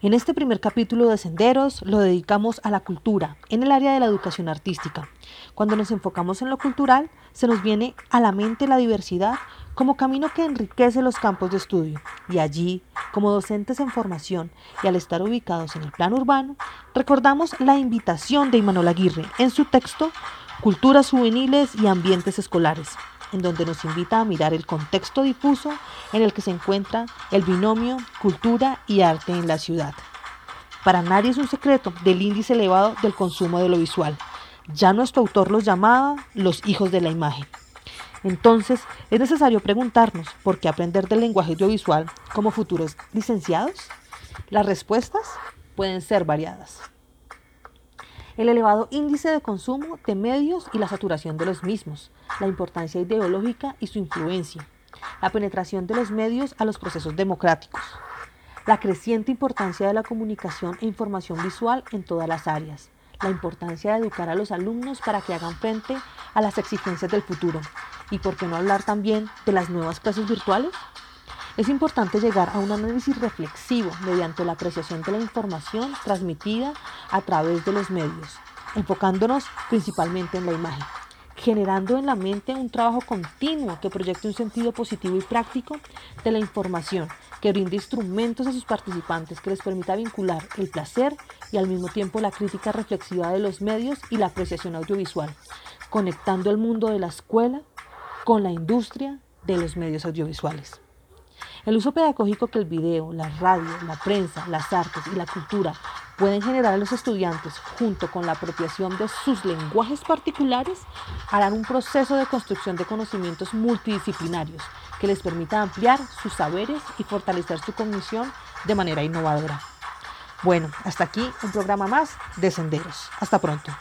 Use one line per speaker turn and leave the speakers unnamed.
En este primer capítulo de Senderos lo dedicamos a la cultura en el área de la educación artística. Cuando nos enfocamos en lo cultural, se nos viene a la mente la diversidad como camino que enriquece los campos de estudio. Y allí, como docentes en formación y al estar ubicados en el plano urbano, recordamos la invitación de Imanol Aguirre en su texto Culturas juveniles y ambientes escolares, en donde nos invita a mirar el contexto difuso en el que se encuentra el binomio cultura y arte en la ciudad. Para nadie es un secreto del índice elevado del consumo de lo visual. Ya nuestro autor los llamaba los hijos de la imagen. Entonces, es necesario preguntarnos por qué aprender del lenguaje audiovisual como futuros licenciados. Las respuestas pueden ser variadas el elevado índice de consumo de medios y la saturación de los mismos, la importancia ideológica y su influencia, la penetración de los medios a los procesos democráticos, la creciente importancia de la comunicación e información visual en todas las áreas, la importancia de educar a los alumnos para que hagan frente a las exigencias del futuro y por qué no hablar también de las nuevas clases virtuales. Es importante llegar a un análisis reflexivo mediante la apreciación de la información transmitida a través de los medios, enfocándonos principalmente en la imagen, generando en la mente un trabajo continuo que proyecte un sentido positivo y práctico de la información, que brinde instrumentos a sus participantes que les permita vincular el placer y al mismo tiempo la crítica reflexiva de los medios y la apreciación audiovisual, conectando el mundo de la escuela con la industria de los medios audiovisuales. El uso pedagógico que el video, la radio, la prensa, las artes y la cultura pueden generar a los estudiantes, junto con la apropiación de sus lenguajes particulares, harán un proceso de construcción de conocimientos multidisciplinarios que les permita ampliar sus saberes y fortalecer su cognición de manera innovadora. Bueno, hasta aquí un programa más de Senderos. Hasta pronto.